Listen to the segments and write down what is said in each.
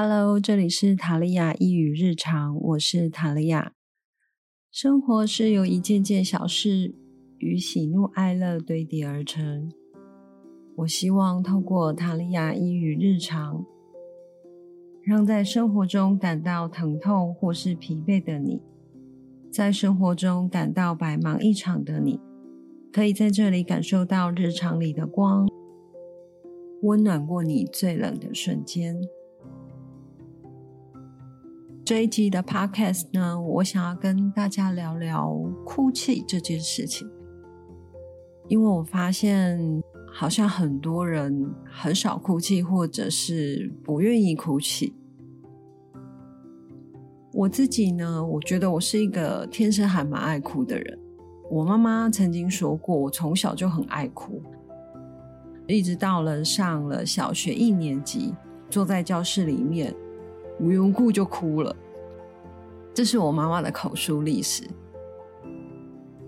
Hello，这里是塔利亚一语日常，我是塔利亚。生活是由一件件小事与喜怒哀乐堆叠而成。我希望透过塔利亚一语日常，让在生活中感到疼痛或是疲惫的你，在生活中感到百忙一场的你，可以在这里感受到日常里的光，温暖过你最冷的瞬间。这一集的 Podcast 呢，我想要跟大家聊聊哭泣这件事情，因为我发现好像很多人很少哭泣，或者是不愿意哭泣。我自己呢，我觉得我是一个天生还蛮爱哭的人。我妈妈曾经说过，我从小就很爱哭，一直到了上了小学一年级，坐在教室里面。无缘故就哭了，这是我妈妈的口述历史。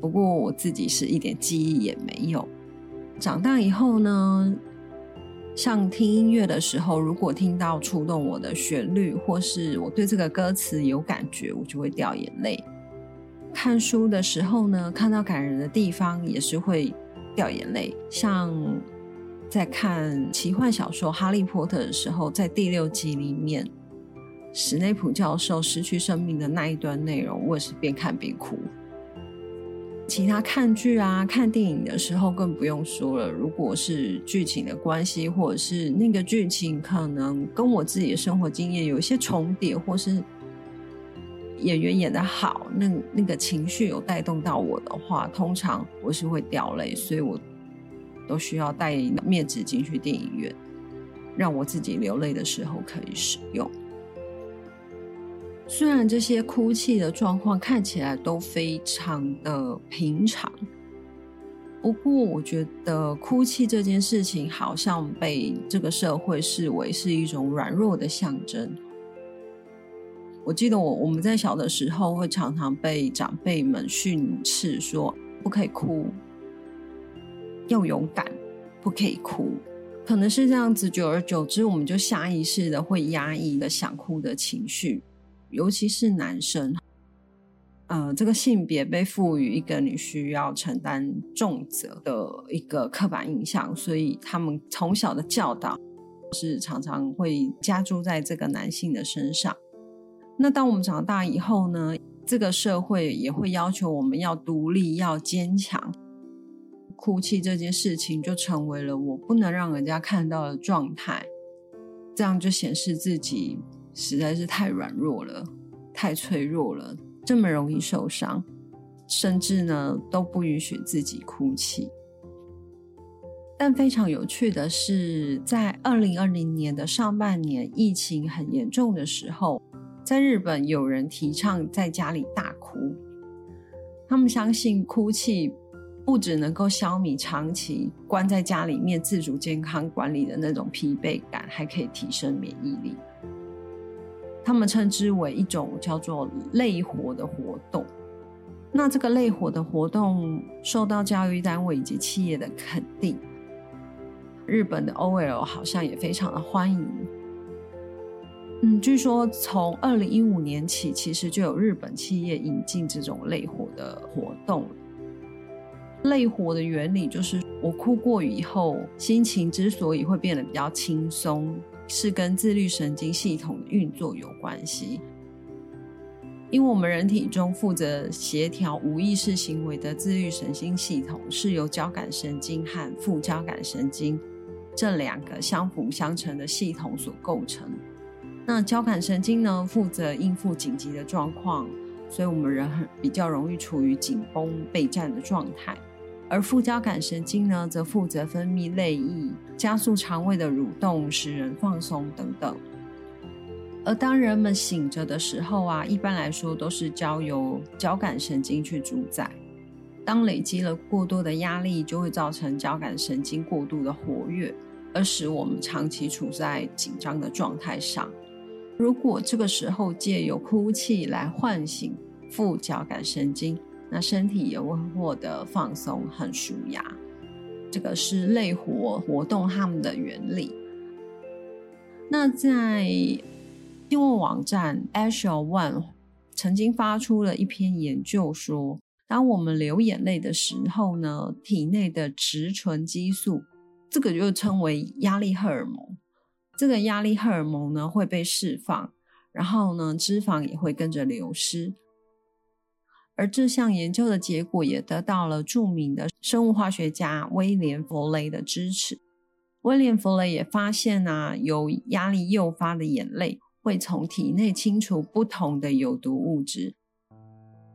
不过我自己是一点记忆也没有。长大以后呢，像听音乐的时候，如果听到触动我的旋律，或是我对这个歌词有感觉，我就会掉眼泪。看书的时候呢，看到感人的地方也是会掉眼泪。像在看奇幻小说《哈利波特》的时候，在第六集里面。史内普教授失去生命的那一段内容，我也是边看边哭。其他看剧啊、看电影的时候更不用说了。如果是剧情的关系，或者是那个剧情可能跟我自己的生活经验有一些重叠，或是演员演的好，那那个情绪有带动到我的话，通常我是会掉泪，所以我都需要带面纸进去电影院，让我自己流泪的时候可以使用。虽然这些哭泣的状况看起来都非常的平常，不过我觉得哭泣这件事情好像被这个社会视为是一种软弱的象征。我记得我我们在小的时候会常常被长辈们训斥说不可以哭，要勇敢，不可以哭。可能是这样子，久而久之，我们就下意识的会压抑的想哭的情绪。尤其是男生，呃，这个性别被赋予一个你需要承担重责的一个刻板印象，所以他们从小的教导是常常会加注在这个男性的身上。那当我们长大以后呢，这个社会也会要求我们要独立、要坚强，哭泣这件事情就成为了我不能让人家看到的状态，这样就显示自己。实在是太软弱了，太脆弱了，这么容易受伤，甚至呢都不允许自己哭泣。但非常有趣的是，在二零二零年的上半年，疫情很严重的时候，在日本有人提倡在家里大哭，他们相信哭泣不只能够消弭长期关在家里面自主健康管理的那种疲惫感，还可以提升免疫力。他们称之为一种叫做“类活”的活动。那这个“类活”的活动受到教育单位以及企业的肯定，日本的 OL 好像也非常的欢迎。嗯，据说从二零一五年起，其实就有日本企业引进这种“类活”的活动。类活的原理就是，我哭过以后，心情之所以会变得比较轻松。是跟自律神经系统运作有关系，因为我们人体中负责协调无意识行为的自律神经系统是由交感神经和副交感神经这两个相辅相成的系统所构成。那交感神经呢，负责应付紧急的状况，所以我们人很比较容易处于紧绷备战的状态。而副交感神经呢，则负责分泌泪液，加速肠胃的蠕动，使人放松等等。而当人们醒着的时候啊，一般来说都是交由交感神经去主宰。当累积了过多的压力，就会造成交感神经过度的活跃，而使我们长期处在紧张的状态上。如果这个时候借由哭泣来唤醒副交感神经，那身体也会获得放松，很舒压。这个是类活活动它们的原理。那在新闻网站 a s h e l One 曾经发出了一篇研究说，当我们流眼泪的时候呢，体内的植醇激素，这个就称为压力荷尔蒙，这个压力荷尔蒙呢会被释放，然后呢脂肪也会跟着流失。而这项研究的结果也得到了著名的生物化学家威廉·弗雷的支持。威廉·弗雷也发现啊，由压力诱发的眼泪会从体内清除不同的有毒物质，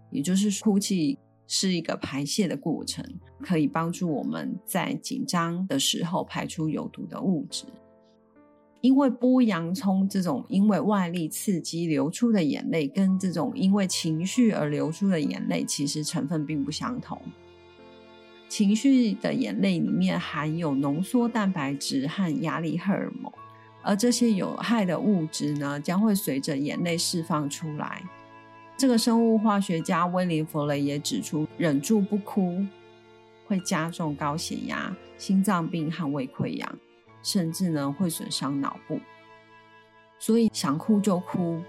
也就是哭泣是一个排泄的过程，可以帮助我们在紧张的时候排出有毒的物质。因为剥洋葱这种因为外力刺激流出的眼泪，跟这种因为情绪而流出的眼泪，其实成分并不相同。情绪的眼泪里面含有浓缩蛋白质和压力荷尔蒙，而这些有害的物质呢，将会随着眼泪释放出来。这个生物化学家威廉·弗雷也指出，忍住不哭会加重高血压、心脏病和胃溃疡。甚至呢会损伤脑部，所以想哭就哭，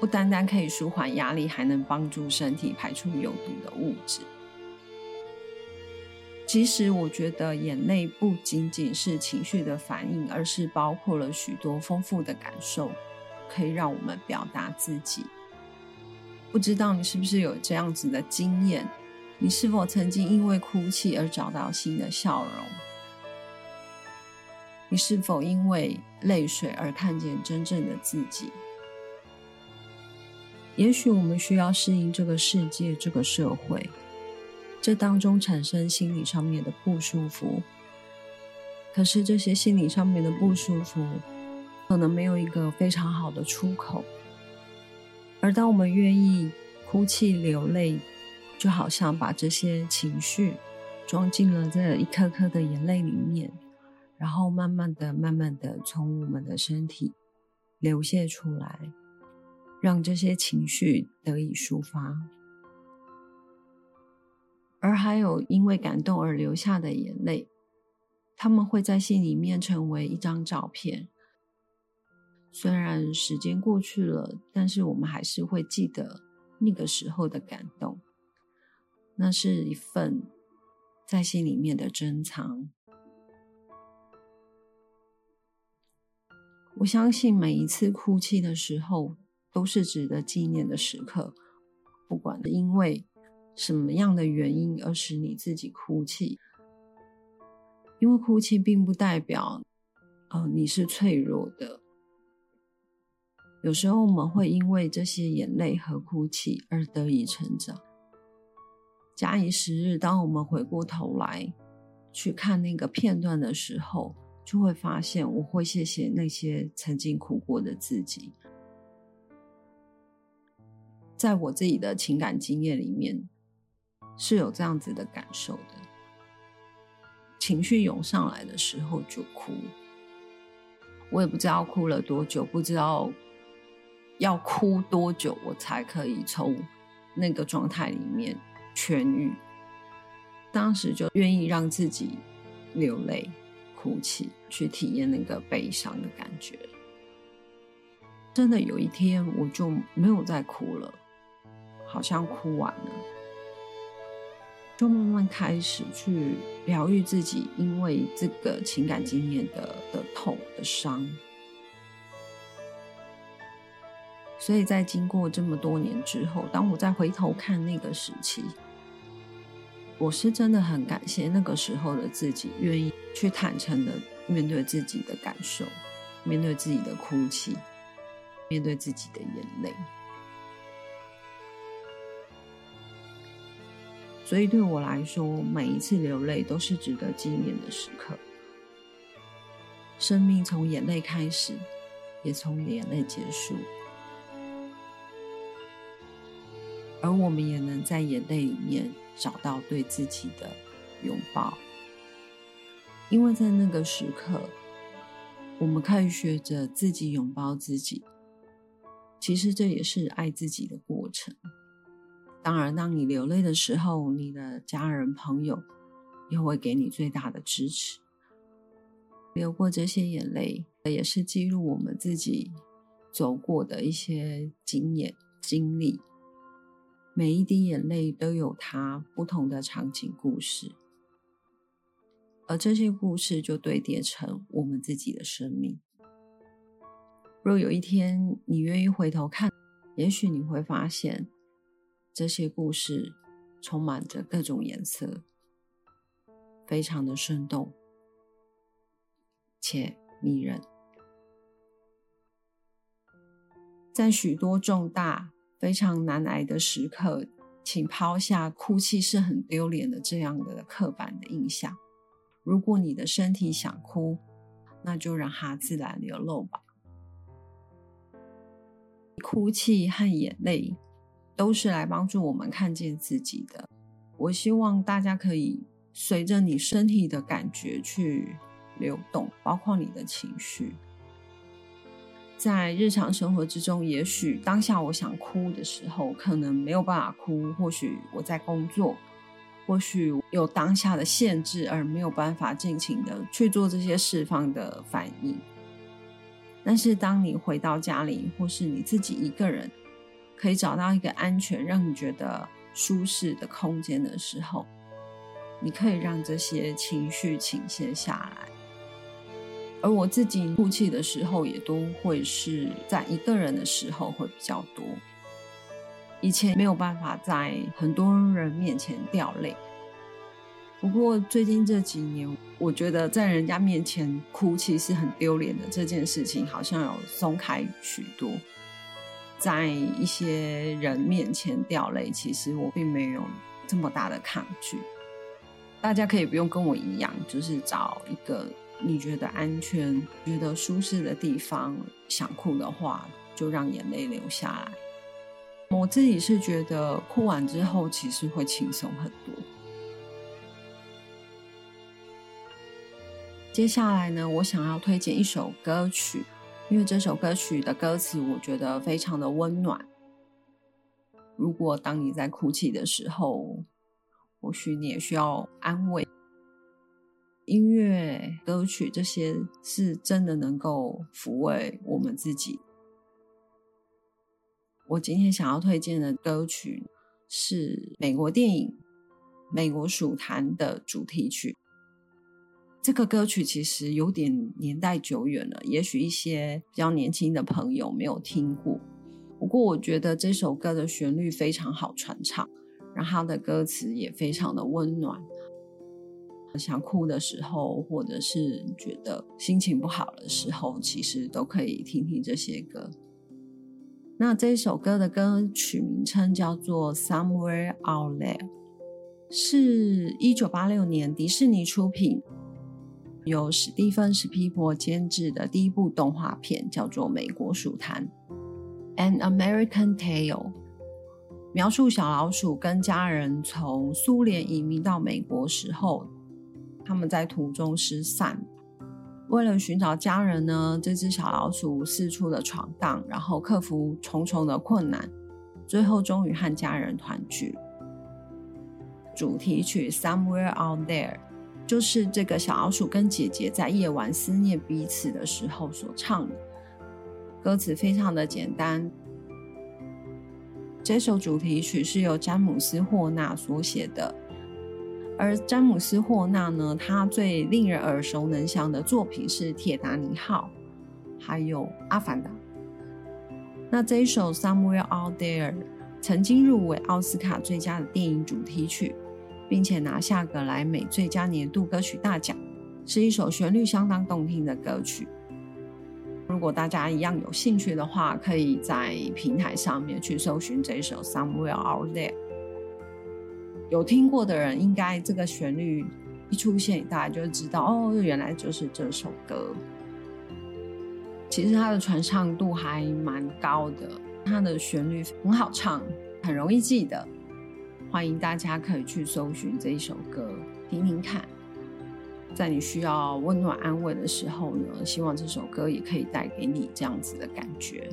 不单单可以舒缓压力，还能帮助身体排出有毒的物质。其实我觉得眼泪不仅仅是情绪的反应，而是包括了许多丰富的感受，可以让我们表达自己。不知道你是不是有这样子的经验？你是否曾经因为哭泣而找到新的笑容？你是否因为泪水而看见真正的自己？也许我们需要适应这个世界、这个社会，这当中产生心理上面的不舒服。可是这些心理上面的不舒服，可能没有一个非常好的出口。而当我们愿意哭泣流泪，就好像把这些情绪装进了这一颗颗的眼泪里面。然后慢慢的、慢慢的从我们的身体流泻出来，让这些情绪得以抒发。而还有因为感动而流下的眼泪，他们会在心里面成为一张照片。虽然时间过去了，但是我们还是会记得那个时候的感动。那是一份在心里面的珍藏。我相信每一次哭泣的时候都是值得纪念的时刻，不管因为什么样的原因而使你自己哭泣，因为哭泣并不代表，呃，你是脆弱的。有时候我们会因为这些眼泪和哭泣而得以成长。假以时日，当我们回过头来去看那个片段的时候，就会发现，我会谢谢那些曾经哭过的自己。在我自己的情感经验里面，是有这样子的感受的。情绪涌上来的时候就哭，我也不知道哭了多久，不知道要哭多久，我才可以从那个状态里面痊愈。当时就愿意让自己流泪。哭泣，去体验那个悲伤的感觉。真的有一天，我就没有再哭了，好像哭完了，就慢慢开始去疗愈自己，因为这个情感经验的的痛的伤。所以在经过这么多年之后，当我再回头看那个时期。我是真的很感谢那个时候的自己，愿意去坦诚的面对自己的感受，面对自己的哭泣，面对自己的眼泪。所以对我来说，每一次流泪都是值得纪念的时刻。生命从眼泪开始，也从眼泪结束，而我们也能在眼泪里面。找到对自己的拥抱，因为在那个时刻，我们可以学着自己拥抱自己。其实这也是爱自己的过程。当然，当你流泪的时候，你的家人朋友也会给你最大的支持。流过这些眼泪，也是记录我们自己走过的一些经验经历。每一滴眼泪都有它不同的场景故事，而这些故事就堆叠成我们自己的生命。若有一天你愿意回头看，也许你会发现，这些故事充满着各种颜色，非常的生动且迷人。在许多重大。非常难挨的时刻，请抛下哭泣是很丢脸的这样的刻板的印象。如果你的身体想哭，那就让它自然流露吧。哭泣和眼泪都是来帮助我们看见自己的。我希望大家可以随着你身体的感觉去流动，包括你的情绪。在日常生活之中，也许当下我想哭的时候，可能没有办法哭；或许我在工作，或许有当下的限制，而没有办法尽情的去做这些释放的反应。但是，当你回到家里，或是你自己一个人，可以找到一个安全、让你觉得舒适的空间的时候，你可以让这些情绪倾泻下来。而我自己哭泣的时候，也都会是在一个人的时候会比较多。以前没有办法在很多人面前掉泪，不过最近这几年，我觉得在人家面前哭泣是很丢脸的这件事情，好像有松开许多。在一些人面前掉泪，其实我并没有这么大的抗拒。大家可以不用跟我一样，就是找一个。你觉得安全、觉得舒适的地方，想哭的话，就让眼泪流下来。我自己是觉得哭完之后，其实会轻松很多。接下来呢，我想要推荐一首歌曲，因为这首歌曲的歌词我觉得非常的温暖。如果当你在哭泣的时候，或许你也需要安慰。音乐、歌曲这些是真的能够抚慰我们自己。我今天想要推荐的歌曲是美国电影《美国蜀坛》的主题曲。这个歌曲其实有点年代久远了，也许一些比较年轻的朋友没有听过。不过，我觉得这首歌的旋律非常好传唱，然后它的歌词也非常的温暖。想哭的时候，或者是觉得心情不好的时候，其实都可以听听这些歌。那这首歌的歌曲名称叫做《Somewhere Out There》，是一九八六年迪士尼出品，由史蒂芬·史皮伯监制的第一部动画片，叫做《美国鼠谈》（An American Tale），描述小老鼠跟家人从苏联移民到美国时候。他们在途中失散，为了寻找家人呢，这只小老鼠四处的闯荡，然后克服重重的困难，最后终于和家人团聚。主题曲《Somewhere Out There》就是这个小老鼠跟姐姐在夜晚思念彼此的时候所唱的。歌词非常的简单。这首主题曲是由詹姆斯·霍纳所写的。而詹姆斯·霍纳呢，他最令人耳熟能详的作品是《铁达尼号》，还有《阿凡达》。那这一首《Somewhere Out There》曾经入围奥斯卡最佳的电影主题曲，并且拿下格莱美最佳年度歌曲大奖，是一首旋律相当动听的歌曲。如果大家一样有兴趣的话，可以在平台上面去搜寻这一首《Somewhere Out There》。有听过的人，应该这个旋律一出现，大家就知道哦，原来就是这首歌。其实它的传唱度还蛮高的，它的旋律很好唱，很容易记得。欢迎大家可以去搜寻这一首歌，听听看。在你需要温暖安慰的时候呢，希望这首歌也可以带给你这样子的感觉。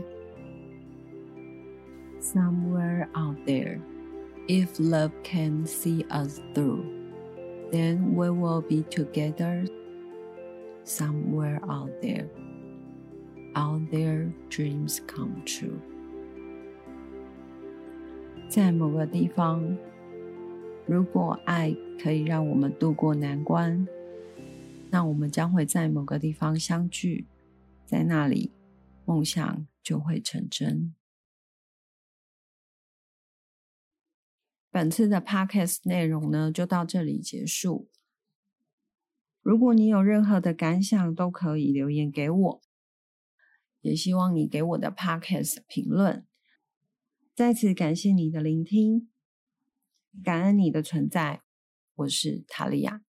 Somewhere out there. If love can see us through, then we will be together somewhere out there. all their dreams come true。在某个地方，如果爱可以让我们度过难关，那我们将会在某个地方相聚，在那里，梦想就会成真。 本次的 podcast 内容呢，就到这里结束。如果你有任何的感想，都可以留言给我。也希望你给我的 podcast 评论。再次感谢你的聆听，感恩你的存在。我是塔利亚。